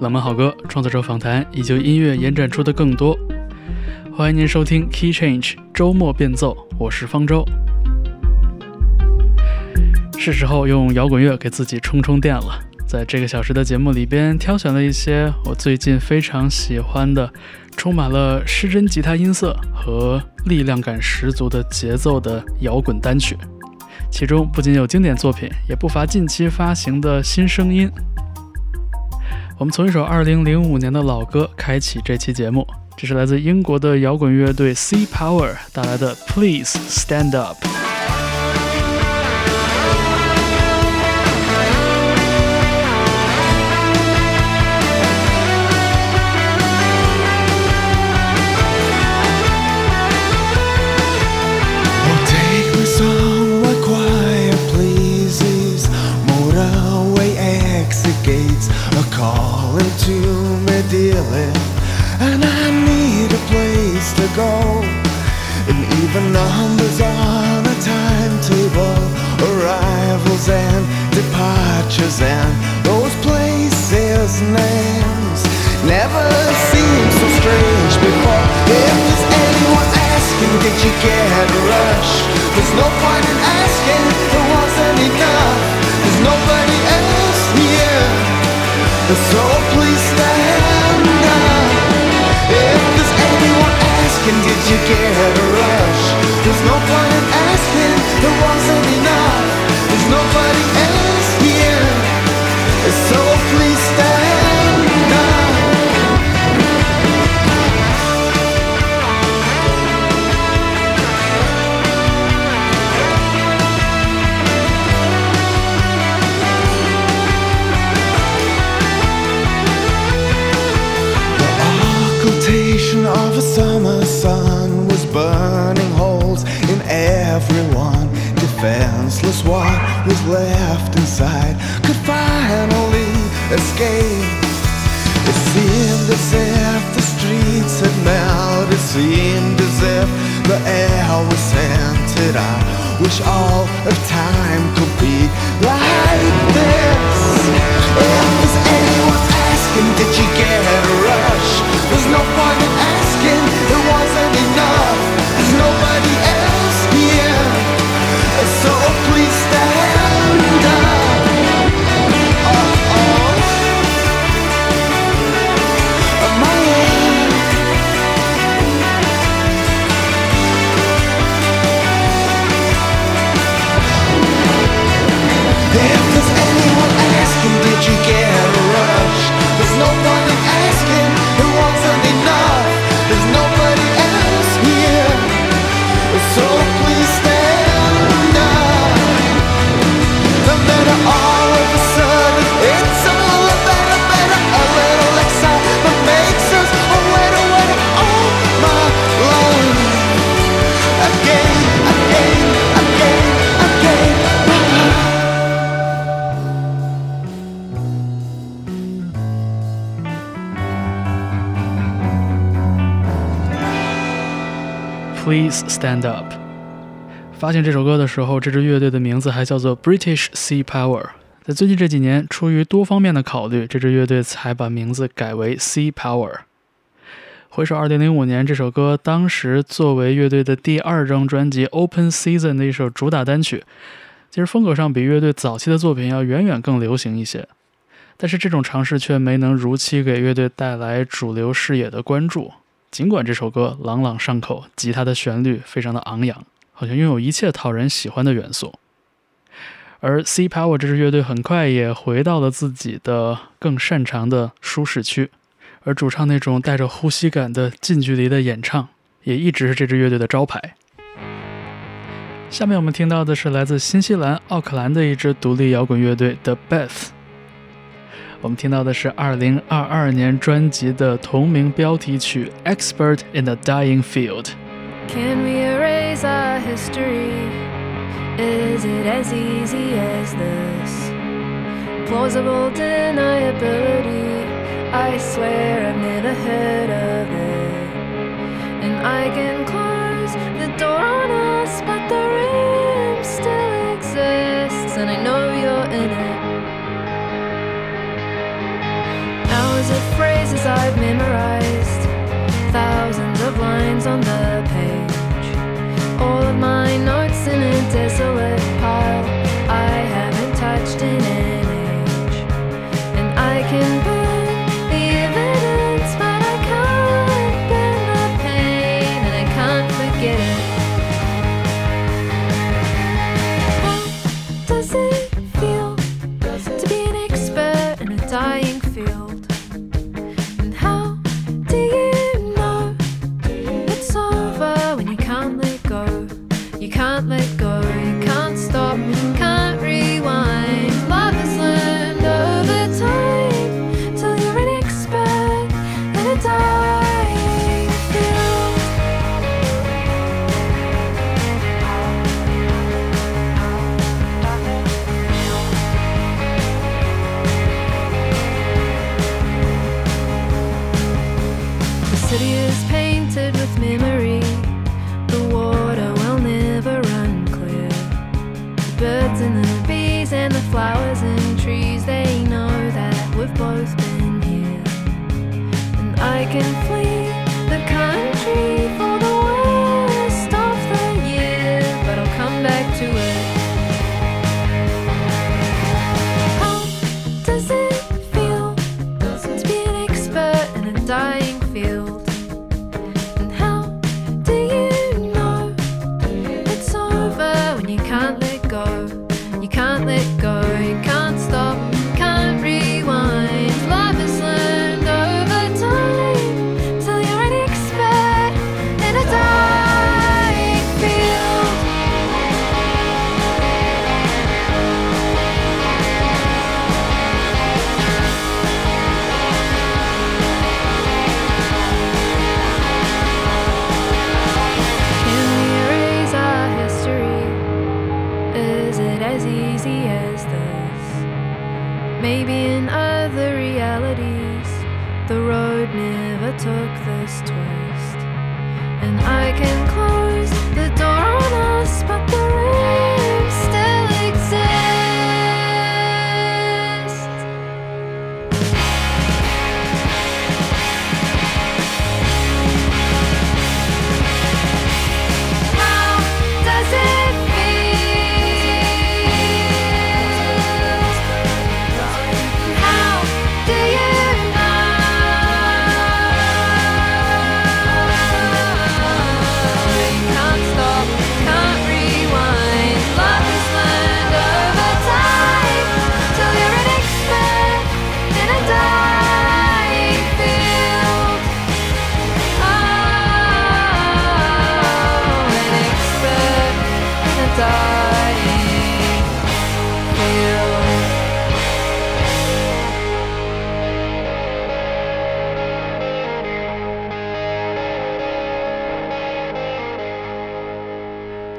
冷门好歌、创作者访谈以及音乐延展出的更多。欢迎您收听 Key Change 周末变奏，我是方舟。是时候用摇滚乐给自己充充电了。在这个小时的节目里边，挑选了一些我最近非常喜欢的、充满了失真吉他音色和力量感十足的节奏的摇滚单曲。其中不仅有经典作品，也不乏近期发行的新声音。我们从一首2005年的老歌开启这期节目，这是来自英国的摇滚乐队 Sea Power 带来的《Please Stand Up》。Even numbers on a timetable, arrivals and departures, and those places' names never seemed so strange before. If there's anyone asking, did you get a rush? There's no point in asking, there wasn't enough. There's nobody so please stand up. If there's anyone asking, did you get a rush? There's no point in asking, Defenseless, what was left inside could finally escape. It seemed as if the streets had melted, it seemed as if the air was scented. I wish all of time could be like this. If there's anyone asking, did you get a rush? There's no point Please Stand Up。发现这首歌的时候，这支乐队的名字还叫做 British Sea Power。在最近这几年，出于多方面的考虑，这支乐队才把名字改为 Sea Power。回首2005年，这首歌当时作为乐队的第二张专辑《Open Season》的一首主打单曲，其实风格上比乐队早期的作品要远远更流行一些。但是这种尝试却没能如期给乐队带来主流视野的关注。尽管这首歌朗朗上口，吉他的旋律非常的昂扬，好像拥有一切讨人喜欢的元素。而 C Power 这支乐队很快也回到了自己的更擅长的舒适区，而主唱那种带着呼吸感的近距离的演唱，也一直是这支乐队的招牌。下面我们听到的是来自新西兰奥克兰的一支独立摇滚乐队 The Beth。我们听到的是2022年专辑的同名标题曲《Expert in the Dying Field》。 Can we erase our history? Is it as easy as this? Plausible deniability. I swear I've never heard of it. And I can close the door on us, I've memorized thousands of lines on the page. All of my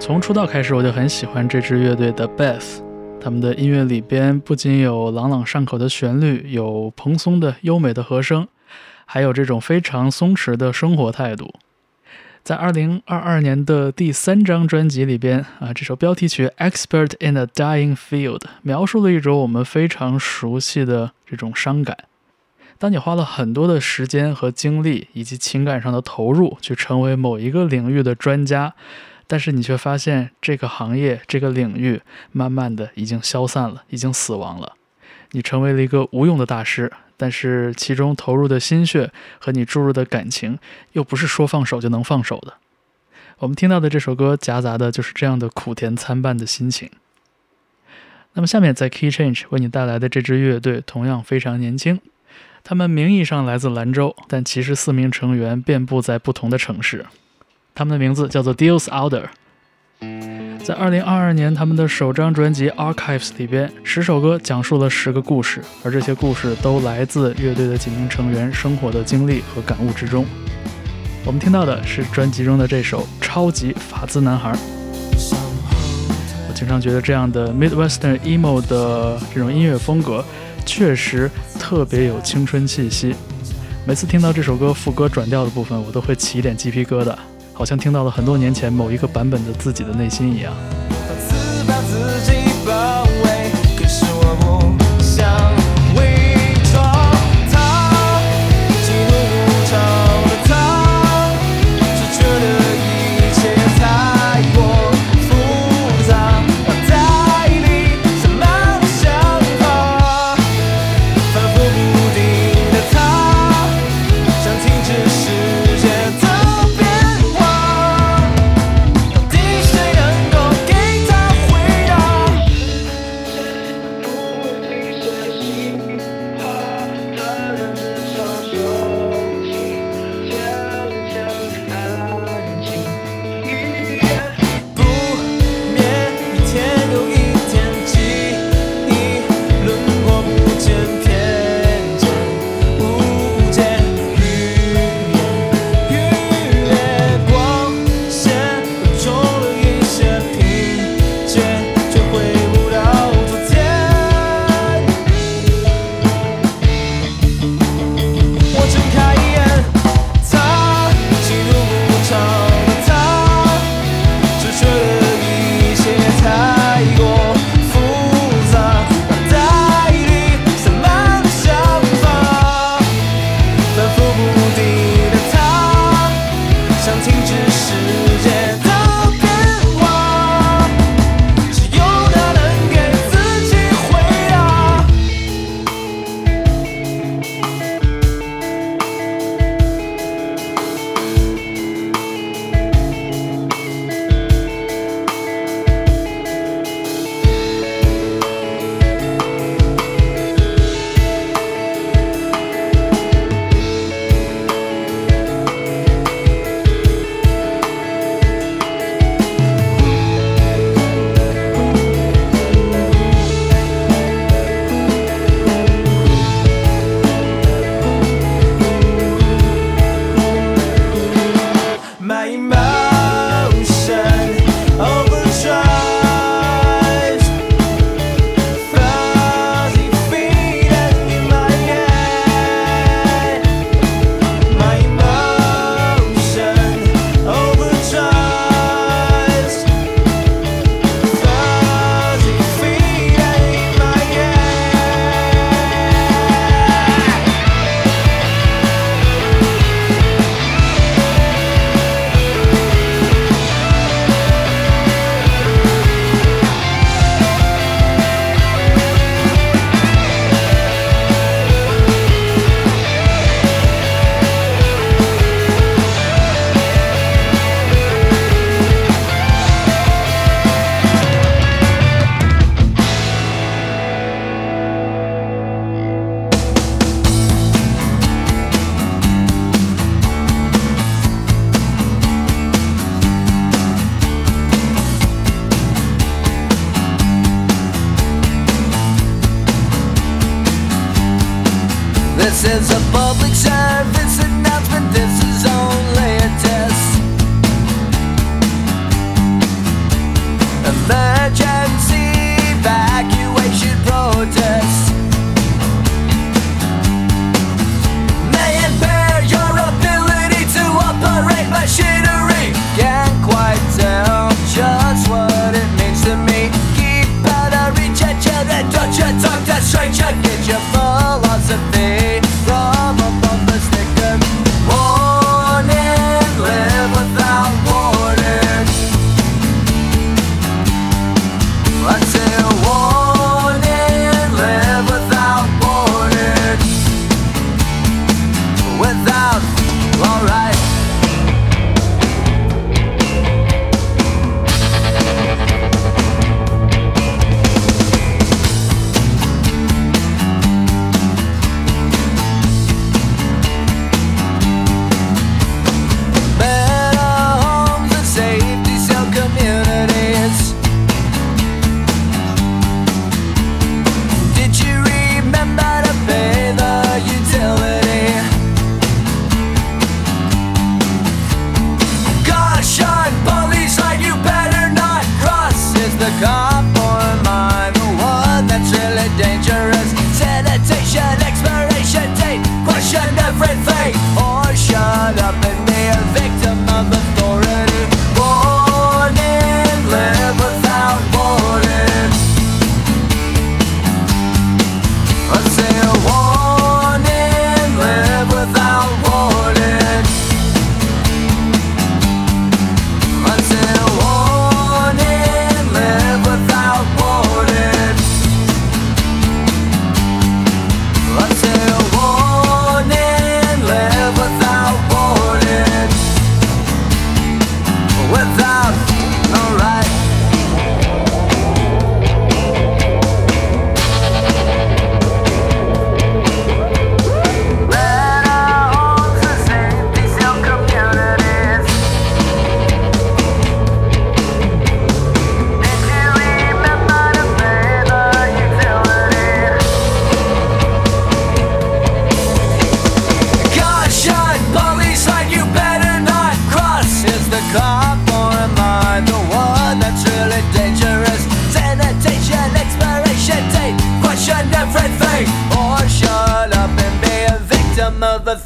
从出道开始，我就很喜欢这支乐队的 Beth。他们的音乐里边不仅有朗朗上口的旋律，有蓬松的优美的和声，还有这种非常松弛的生活态度。在2022年的第三张专辑里边啊，这首标题曲《Expert in a Dying Field》描述了一种我们非常熟悉的这种伤感。当你花了很多的时间和精力以及情感上的投入，去成为某一个领域的专家，但是你却发现这个行业、这个领域慢慢的已经消散了，已经死亡了。你成为了一个无用的大师，但是其中投入的心血和你注入的感情，又不是说放手就能放手的。我们听到的这首歌夹杂的就是这样的苦甜参半的心情。那么下面在 Key Change 为你带来的这支乐队同样非常年轻，他们名义上来自兰州，但其实四名成员遍布在不同的城市。他们的名字叫做 Deals Outer。在2022年，他们的首张专辑《Archives》里边，十首歌讲述了十个故事，而这些故事都来自乐队的几名成员生活的经历和感悟之中。我们听到的是专辑中的这首《超级法兹男孩》。我经常觉得这样的 Midwestern emo 的这种音乐风格，确实特别有青春气息。每次听到这首歌副歌转调的部分，我都会起一点鸡皮疙瘩，好像听到了很多年前某一个版本的自己的内心一样。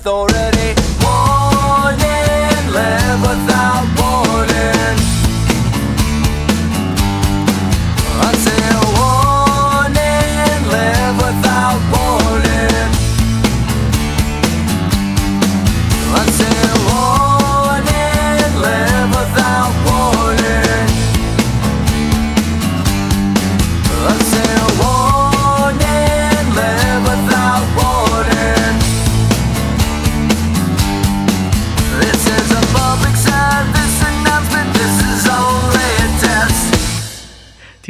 Authority. Warning, live without warning.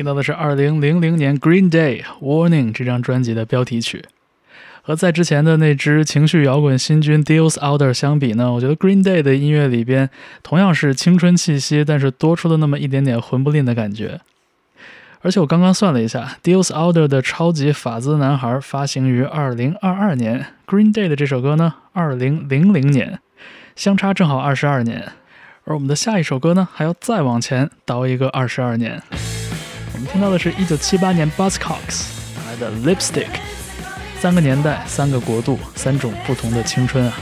听到的是二零零零年 Green Day Warning 这张专辑的标题曲。和在之前的那支情绪摇滚新军 Deals Outer 相比呢，我觉得 Green Day 的音乐里边同样是青春气息，但是多出了那么一点点魂不吝的感觉。而且我刚刚算了一下，Deals Outer 的超级法兹男孩发行于二零二二年，Green Day 的这首歌呢，二零零零年，相差正好二十二年。而我们的下一首歌呢，还要再往前倒一个二十二年。我们听到的是一九七八年 Buzzcocks 带来的 Lipstick，三个年代，三个国度，三种不同的青春啊。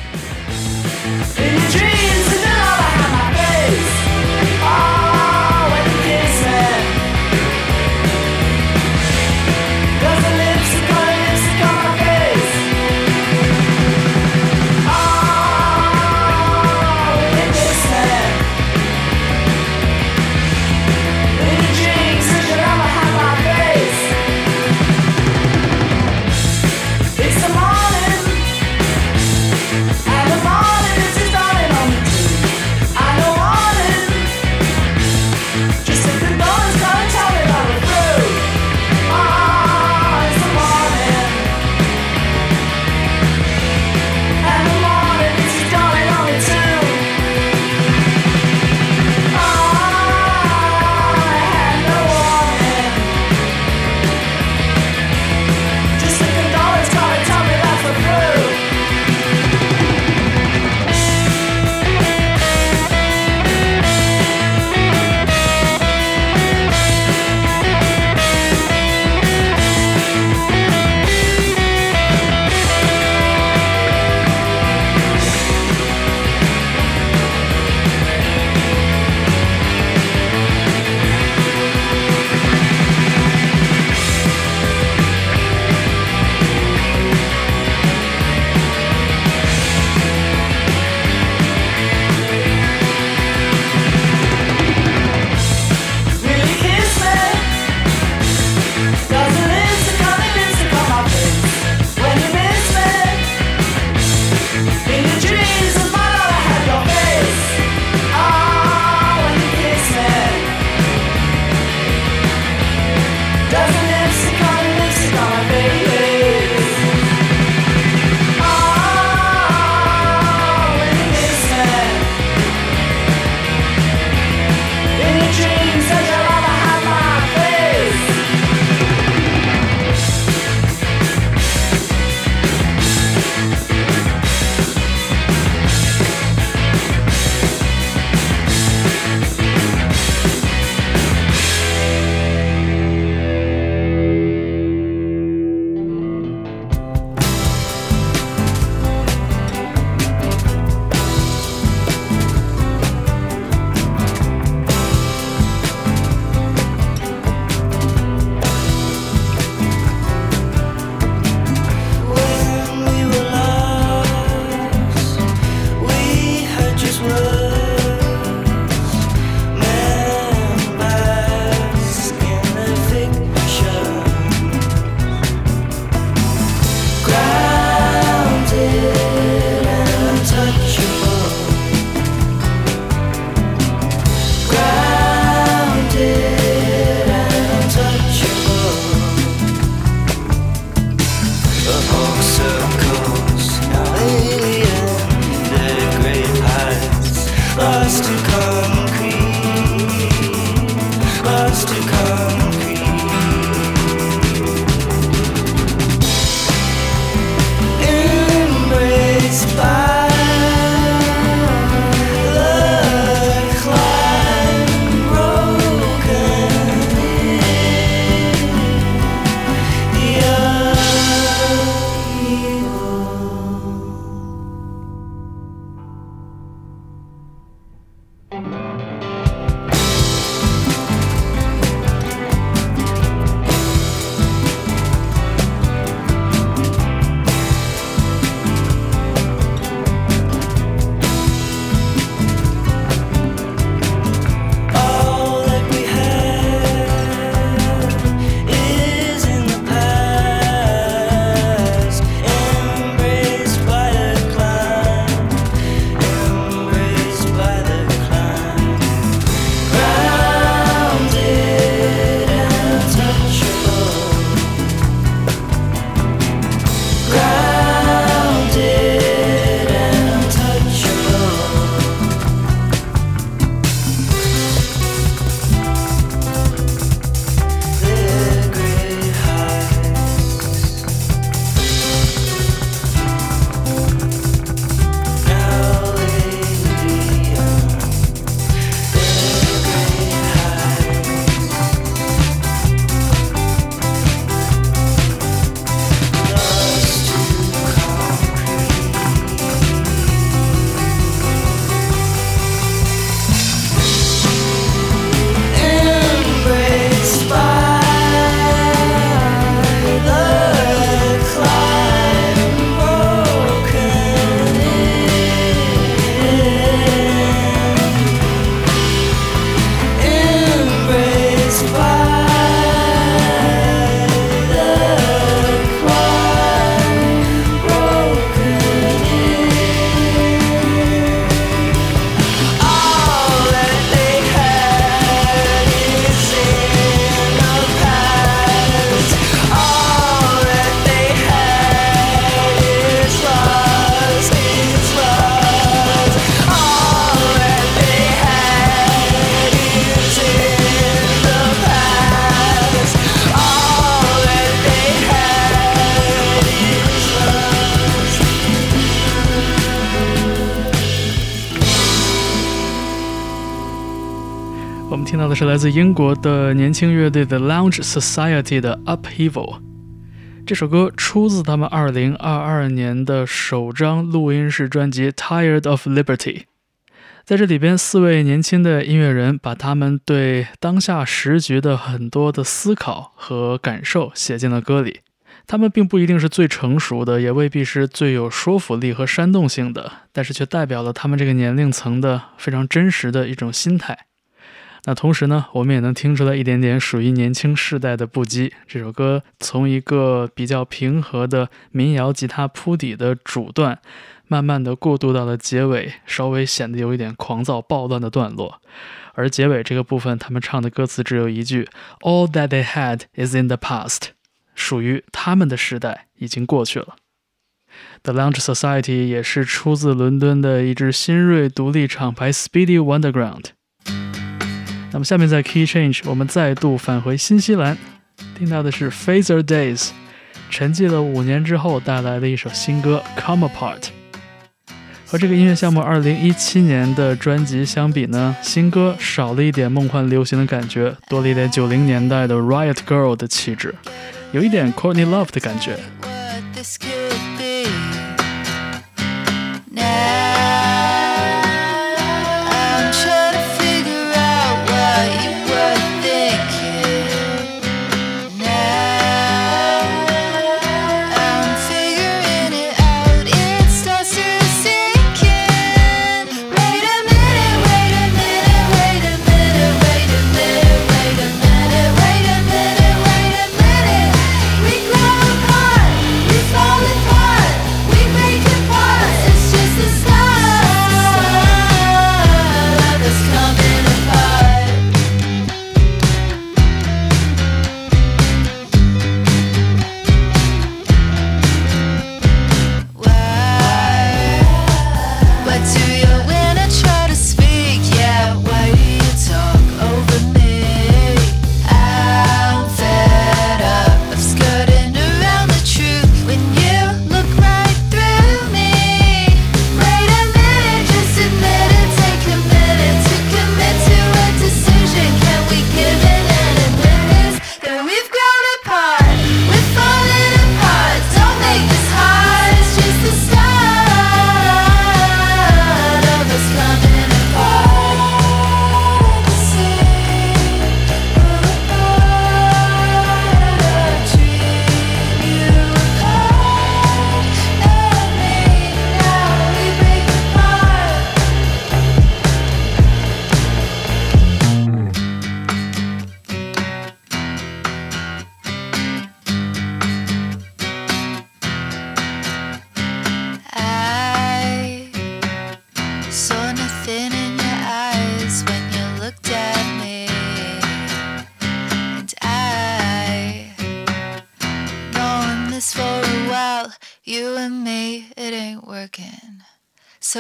自英国的年轻乐队 The Lounge Society 的 Upheaval。这首歌出自他们2022年的首张录音室专辑《Tired of Liberty》。在这里边，四位年轻的音乐人把他们对当下时局的很多的思考和感受写进了歌里。他们并不一定是最成熟的，也未必是最有说服力和煽动性的，但是却代表了他们这个年龄层的非常真实的一种心态。那同时呢，我们也能听出来一点点属于年轻世代的不羁。这首歌从一个比较平和的民谣吉他铺底的主段，慢慢的过渡到了结尾，稍微显得有一点狂躁暴乱的段落。而结尾这个部分，他们唱的歌词只有一句：“All that they had is in the past”，属于他们的时代已经过去了。The Lounge Society 也是出自伦敦的一支新锐独立厂牌 Speedy Wonderground。那么下面在 Key Change，我们再度返回新西兰，听到的是 Phaser Days，沉寂了五年之后带来的一首新歌《Come Apart》。和这个音乐项目2017年的专辑相比呢，新歌少了一点梦幻流行的感觉，多了一点90年代的 Riot Girl 的气质，有一点 Courtney Love 的感觉。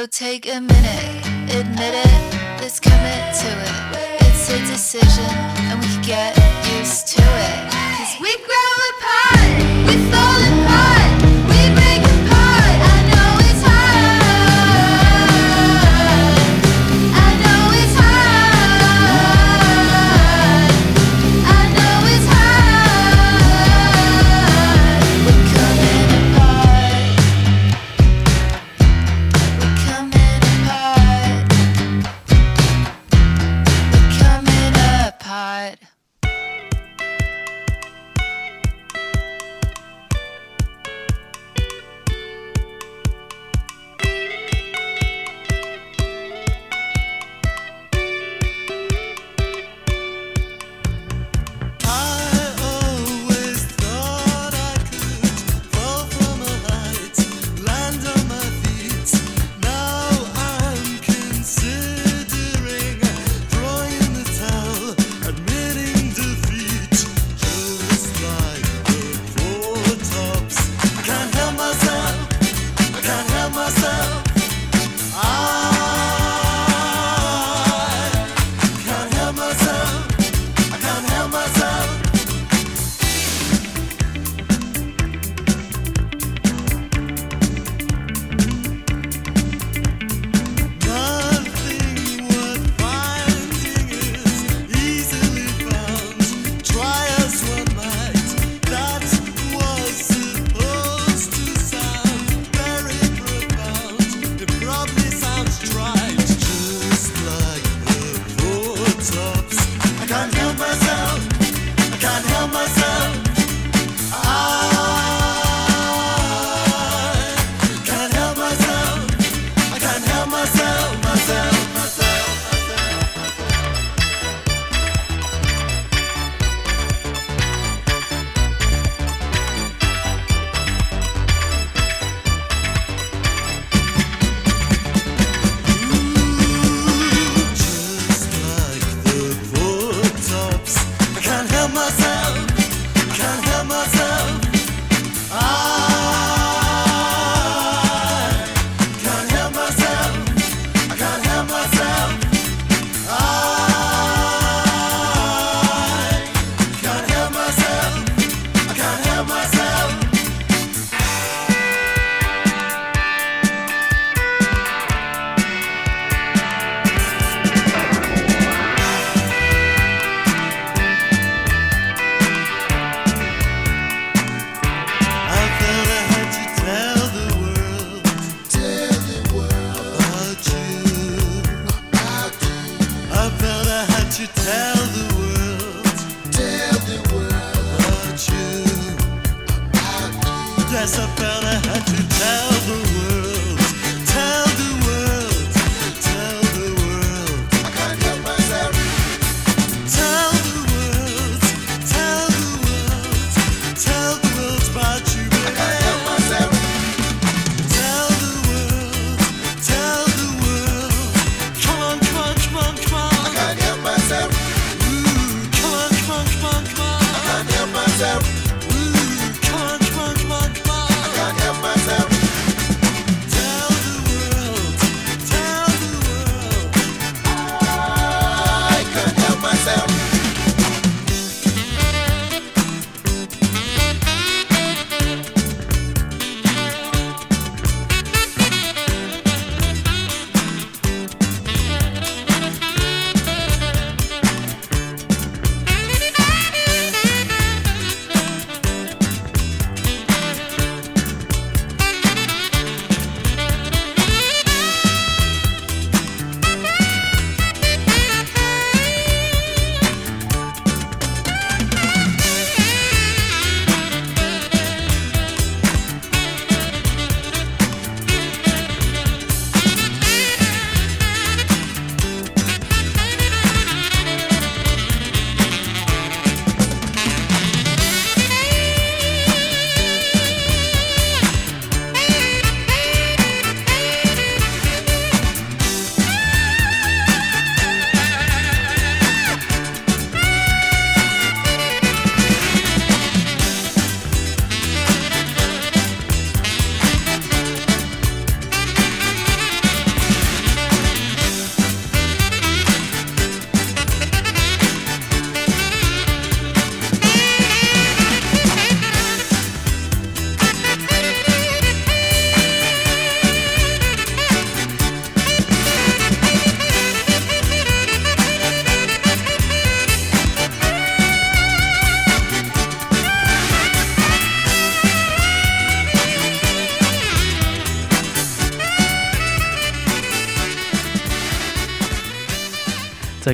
So take a minute, admit it, let's commit to it. It's a decision, and we can get used to it. Cause we grow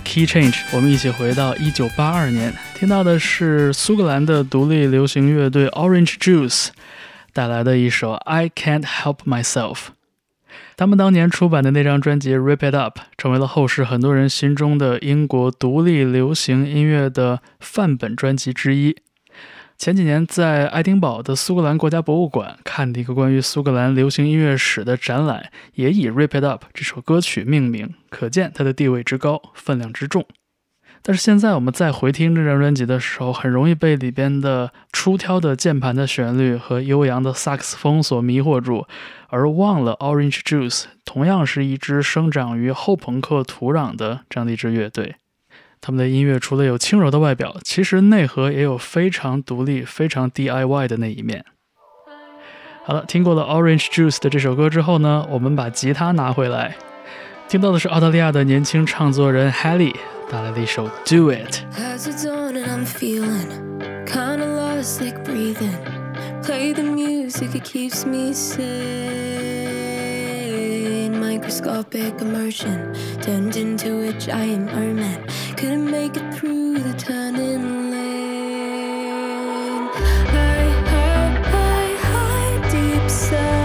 Key Change，我们一起回到一九八二年，听到的是苏格兰的独立流行乐队 Orange Juice 带来的一首《I Can't Help Myself》。他们当年出版的那张专辑《Rip It Up》成为了后世很多人心中的英国独立流行音乐的范本专辑之一。前几年在爱丁堡的苏格兰国家博物馆看的一个关于苏格兰流行音乐史的展览，也以《Rip It Up》这首歌曲命名，可见它的地位之高，分量之重。但是现在我们再回听这张专辑的时候，很容易被里边的出挑的键盘的旋律和悠扬的萨克斯风所迷惑住，而忘了 Orange Juice 同样是一支生长于后朋克土壤的这样的一支乐队。他们的音乐除了有轻柔的外表，其实内核也有非常独立、非常 DIY 的那一面。好了，听过了 Orange Juice 的这首歌之后呢，我们把吉他拿回来，听到的是澳大利亚的年轻唱作人 Haley 带来的一首 Do It。Play the music, it keeps me sane. Microscopic immersion turned into a giant merman. Couldn't make it through the turning lane. High, high, high, high, deep sigh.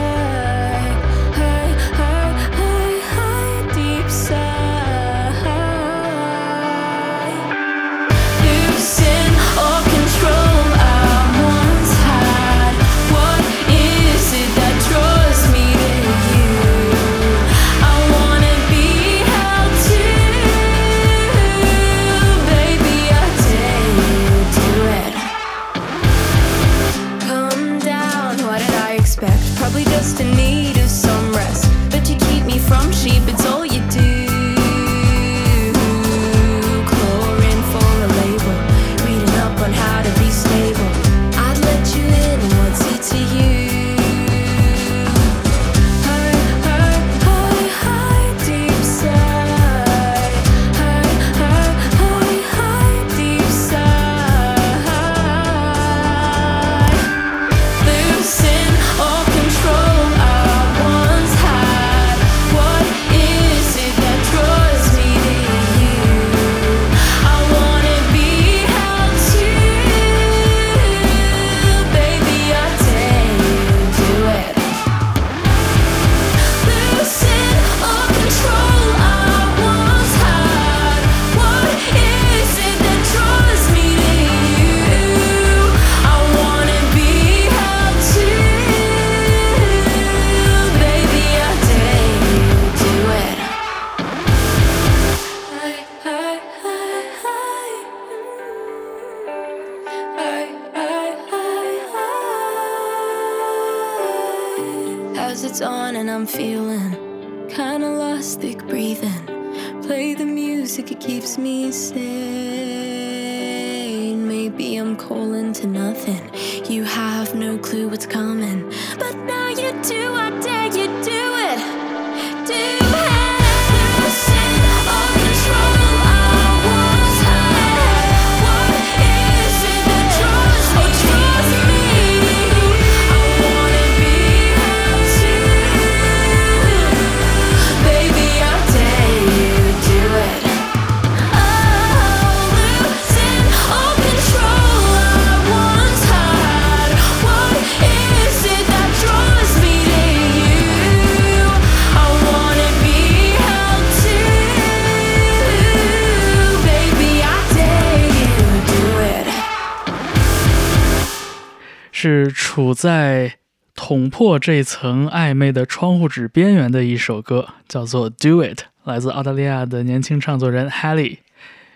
是处在捅破这层暧昧的窗户纸边缘的一首歌，叫做《Do It》，来自澳大利亚的年轻唱作人 Halle。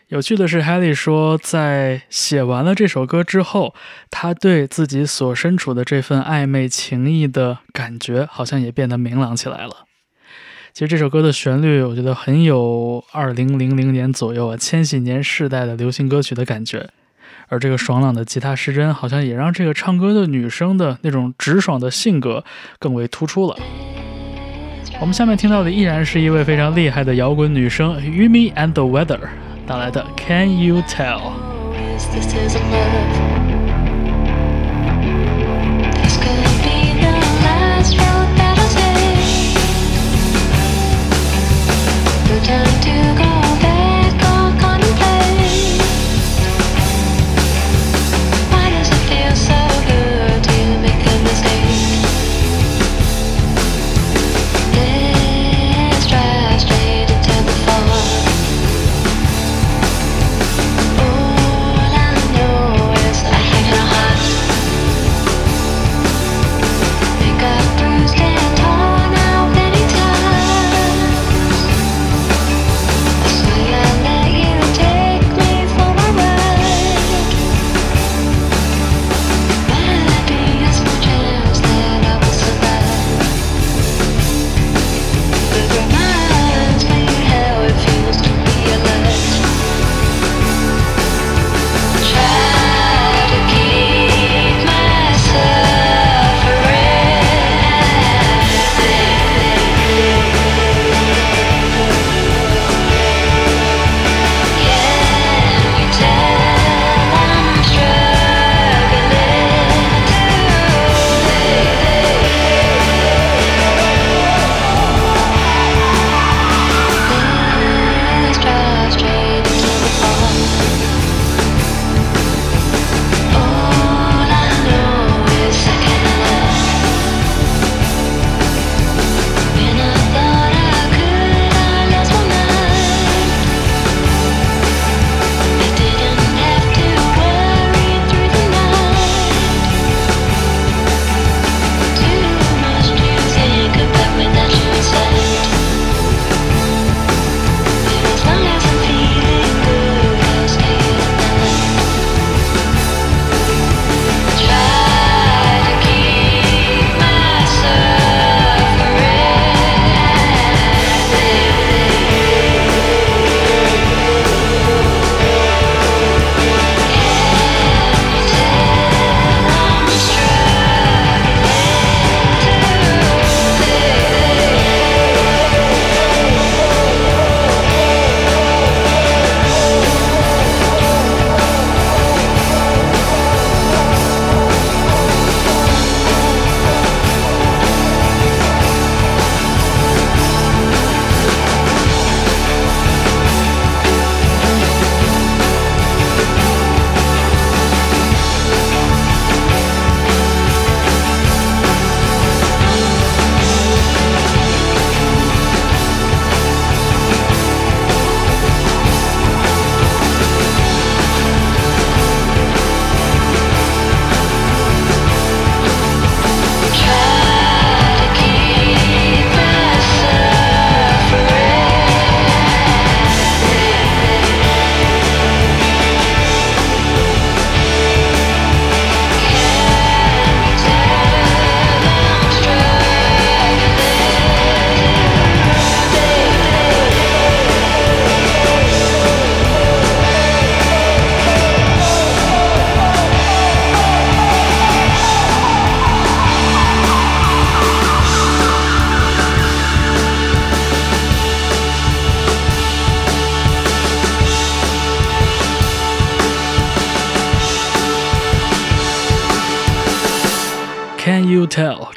有趣的是，Halle 说，在写完了这首歌之后，他对自己所身处的这份暧昧情谊的感觉，好像也变得明朗起来了。其实这首歌的旋律，我觉得很有二零零零年左右啊，千禧年世代的流行歌曲的感觉。而这个爽朗的吉他失真，好像也让这个唱歌的女生的那种直爽的性格更为突出了。我们下面听到的依然是一位非常厉害的摇滚女生 Yumi and the Weather 带来的 Can You Tell。This is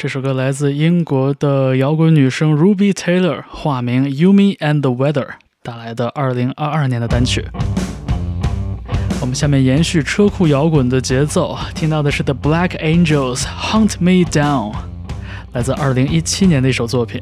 这首歌来自英国的摇滚女生 Ruby Taylor，化名 Yumi and the Weather 带来的2022年的单曲。我们下面延续车库摇滚的节奏，听到的是 The Black Angels Hunt Me Down，来自2017年的一首作品。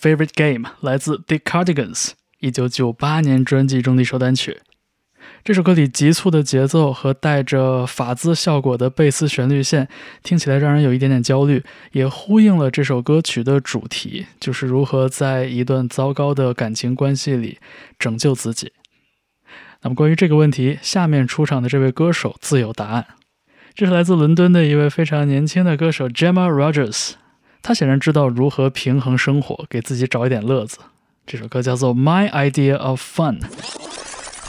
Favorite Game》来自 The Cardigans，一九九八年专辑中的一首单曲。这首歌里急促的节奏和带着法兹效果的贝斯旋律线，听起来让人有一点点焦虑，也呼应了这首歌曲的主题，就是如何在一段糟糕的感情关系里拯救自己。那么关于这个问题，下面出场的这位歌手自有答案。这是来自伦敦的一位非常年轻的歌手 Gemma Rogers，他显然知道如何平衡生活，给自己找一点乐子。这首歌叫做《My Idea of Fun》。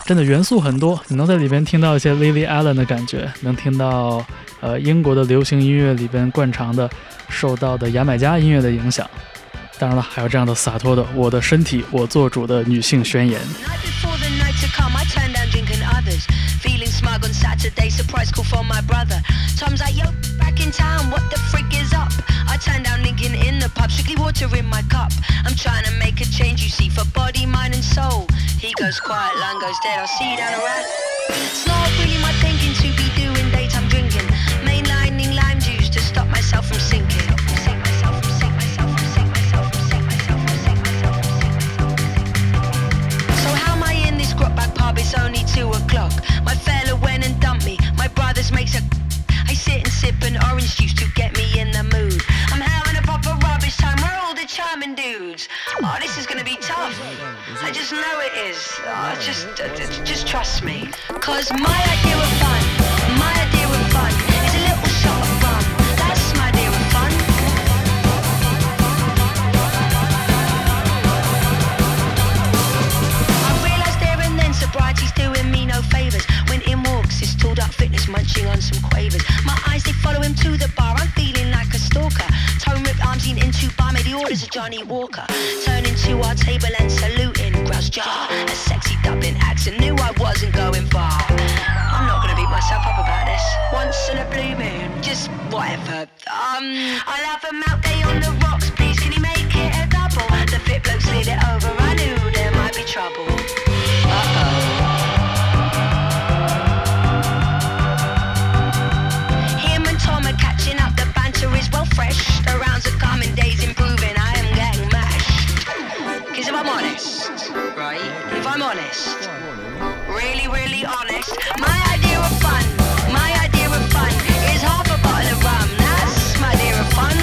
真的元素很多，你能在里边听到一些 Lily Allen 的感觉，能听到呃英国的流行音乐里边惯常的受到的牙买加音乐的影响。当然了，还有这样的洒脱的“我的身体我做主”的女性宣言。Night before the night to come, I turned on drinking others. Feeling smug on Saturday, surprise call from my brother. Tom's like, yo, back in town, what the frick is up? Turned down Lincoln in the pub, strictly water in my cup. I'm trying to make a change, you see, for body, mind, and soul. He goes quiet, line goes dead, I'll see you down the road. It's not really my thinking to be doing daytime drinking. Mainlining lime juice to stop myself from sinking. So how am I in this grot back pub? It's only two o'clock. My fella went and dumped me. My brother's makes a. I sit and sip an orange juice to get me in the charming dudes? Oh, this is gonna be tough. I just know it is. Oh, just, just trust me. Cause my idea of fun, my idea of fun orders of Johnny Walker. Turning to our table and saluting. Grouse jar. A sexy dubbing accent. Knew I wasn't going far. I'm not gonna beat myself up about this. Once in a blue moon. Just whatever. Um, I'll have a melt day on the rocks, please. Can you make it a double? The fit bloke slid it over. Really, honest, my idea of fun, my idea of fun is half a bottle of rum. That's my idea of fun.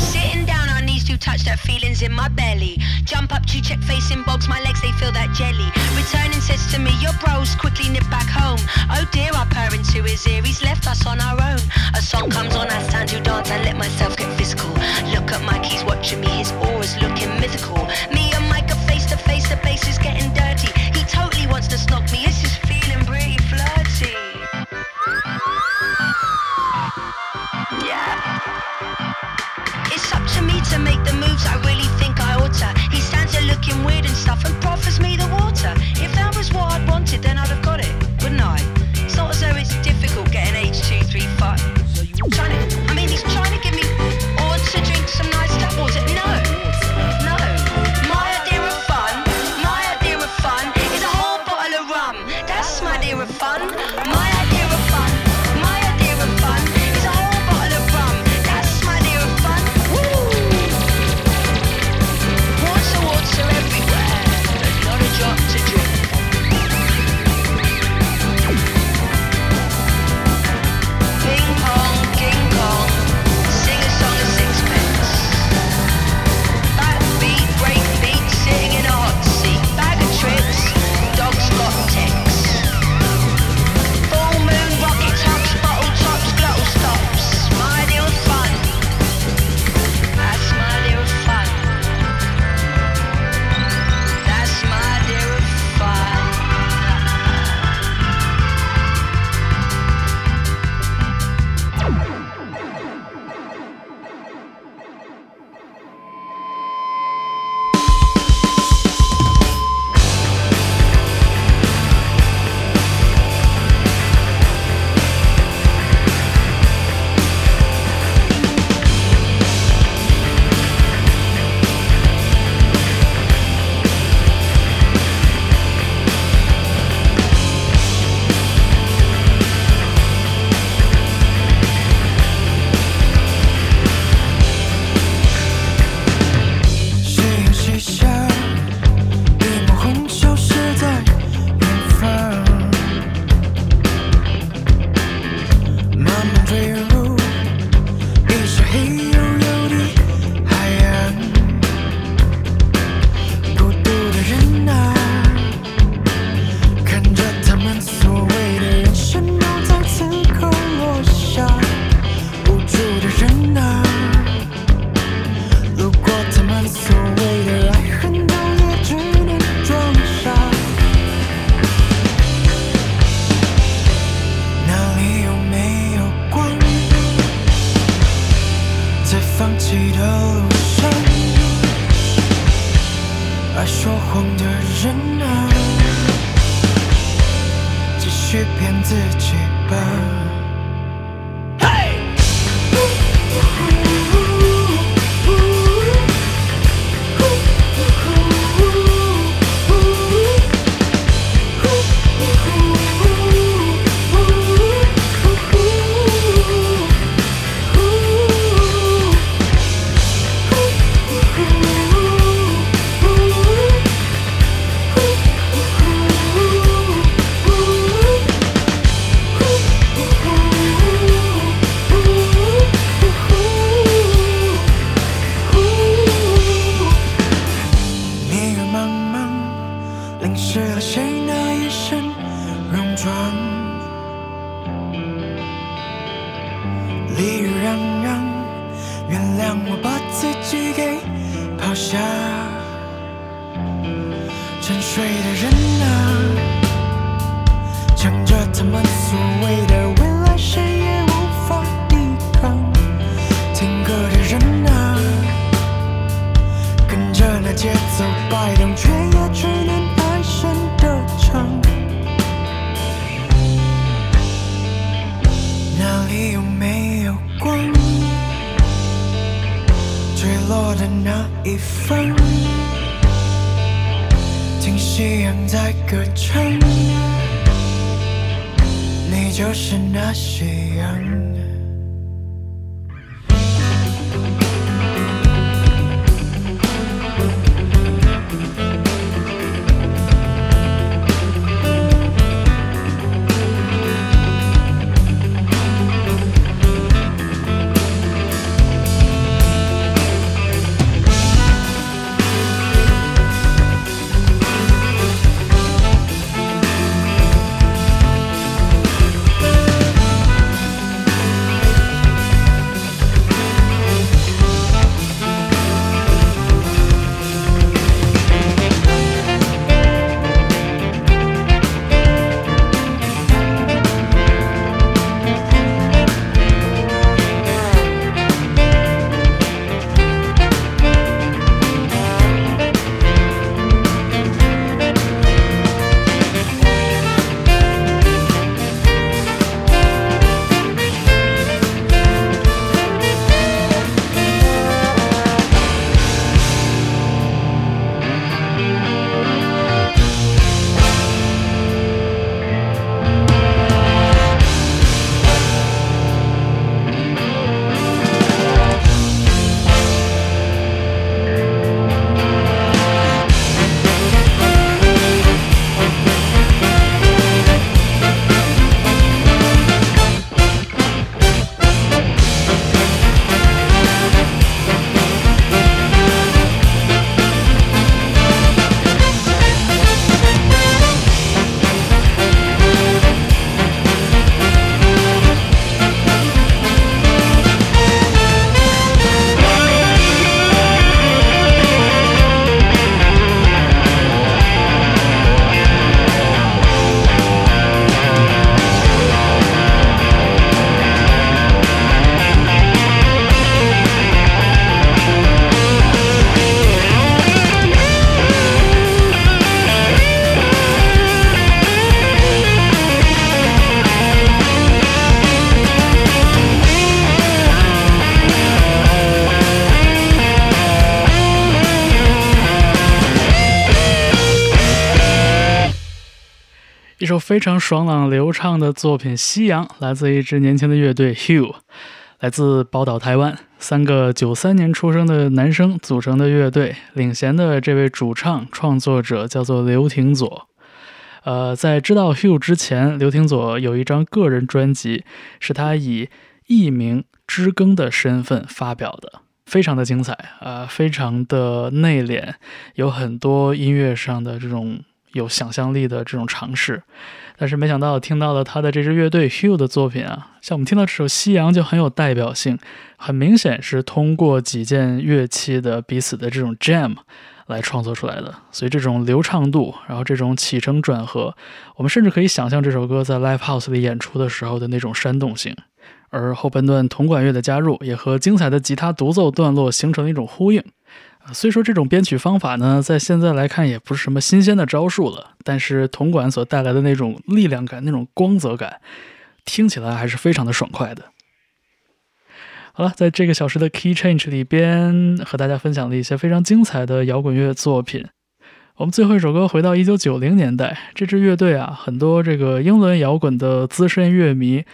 Sitting down on knees to touch that feelings in my belly. Jump up to check facing bogs, my legs they feel that jelly. Returning says to me, your bros quickly nip back home. Oh dear, I purr into his ear, he's left us on our own. A song comes on, I stand to dance and let myself get physical. Look at Mike, he's watching me, his aura's looking mythical. Me and Mike face to face, the bass is getting dirty. He totally wants to snog me, 非常爽朗流畅的作品《夕阳》，来自一支年轻的乐队 Hugh，来自宝岛台湾，三个九三年出生的男生组成的乐队，领衔的这位主唱创作者叫做刘廷佐。呃，在知道 Hugh 之前，刘廷佐有一张个人专辑，是他以艺名知更的身份发表的，非常的精彩啊、呃，非常的内敛，有很多音乐上的这种有想象力的这种尝试。但是没想到听到了他的这支乐队 Hugh 的作品啊，像我们听到这首《夕阳》就很有代表性，很明显是通过几件乐器的彼此的这种 jam 来创作出来的。所以这种流畅度，然后这种起承转合，我们甚至可以想象这首歌在 live house 里演出的时候的那种煽动性。而后半段铜管乐的加入，也和精彩的吉他独奏段落形成了一种呼应。虽说这种编曲方法呢，在现在来看也不是什么新鲜的招数了，但是铜管所带来的那种力量感、那种光泽感，听起来还是非常的爽快的。好了，在这个小时的 Key Change 里边，和大家分享了一些非常精彩的摇滚乐作品。我们最后一首歌回到一九九零年代，这支乐队啊，很多这个英伦摇滚的资深乐迷，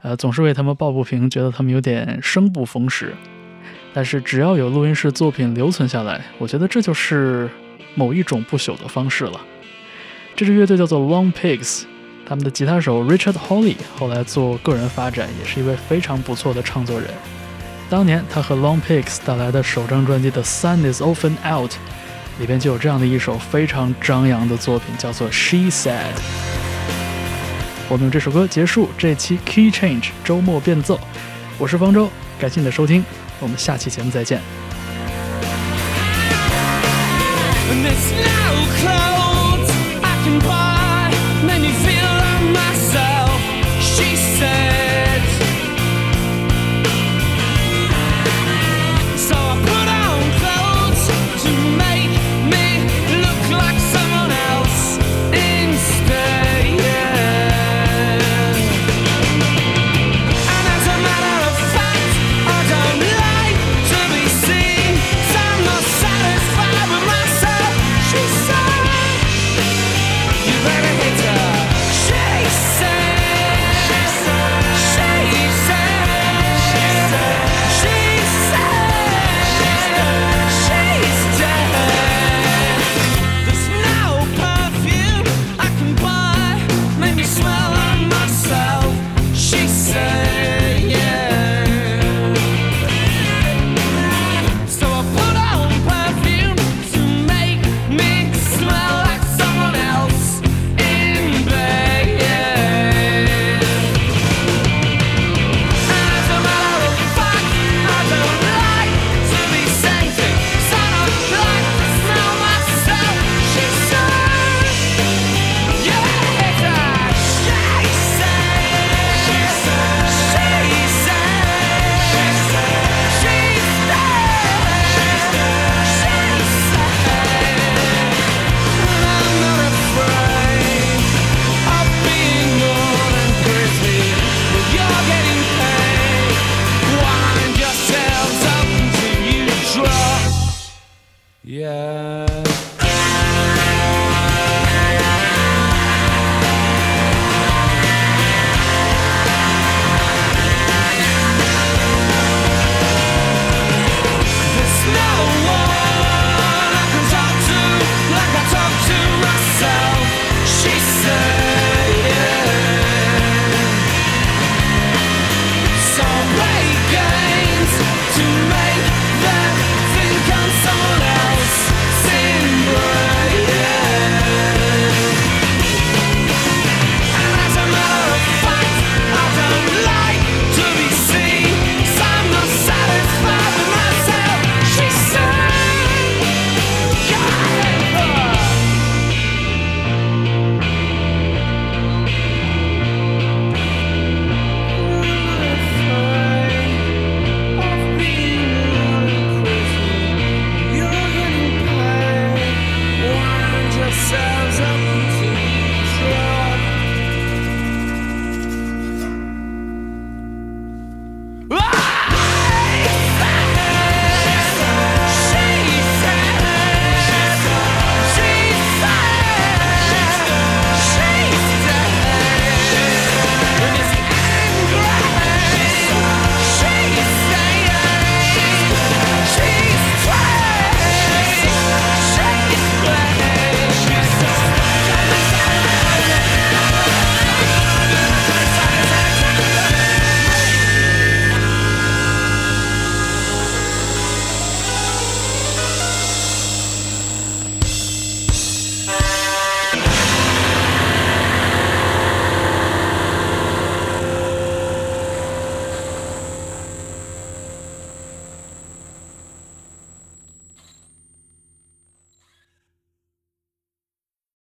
呃，总是为他们抱不平，觉得他们有点生不逢时。但是只要有录音室作品留存下来，我觉得这就是某一种不朽的方式了。这支乐队叫做 Long Pigs，他们的吉他手 Richard Holly 后来做个人发展，也是一位非常不错的唱作人。当年他和 Long Pigs 带来的首张专辑《The Sun Is Often Out》里边就有这样的一首非常张扬的作品，叫做《She Said》。我们用这首歌结束这期 Key Change 周末变奏。我是方舟，感谢你的收听，我们下期节目再见。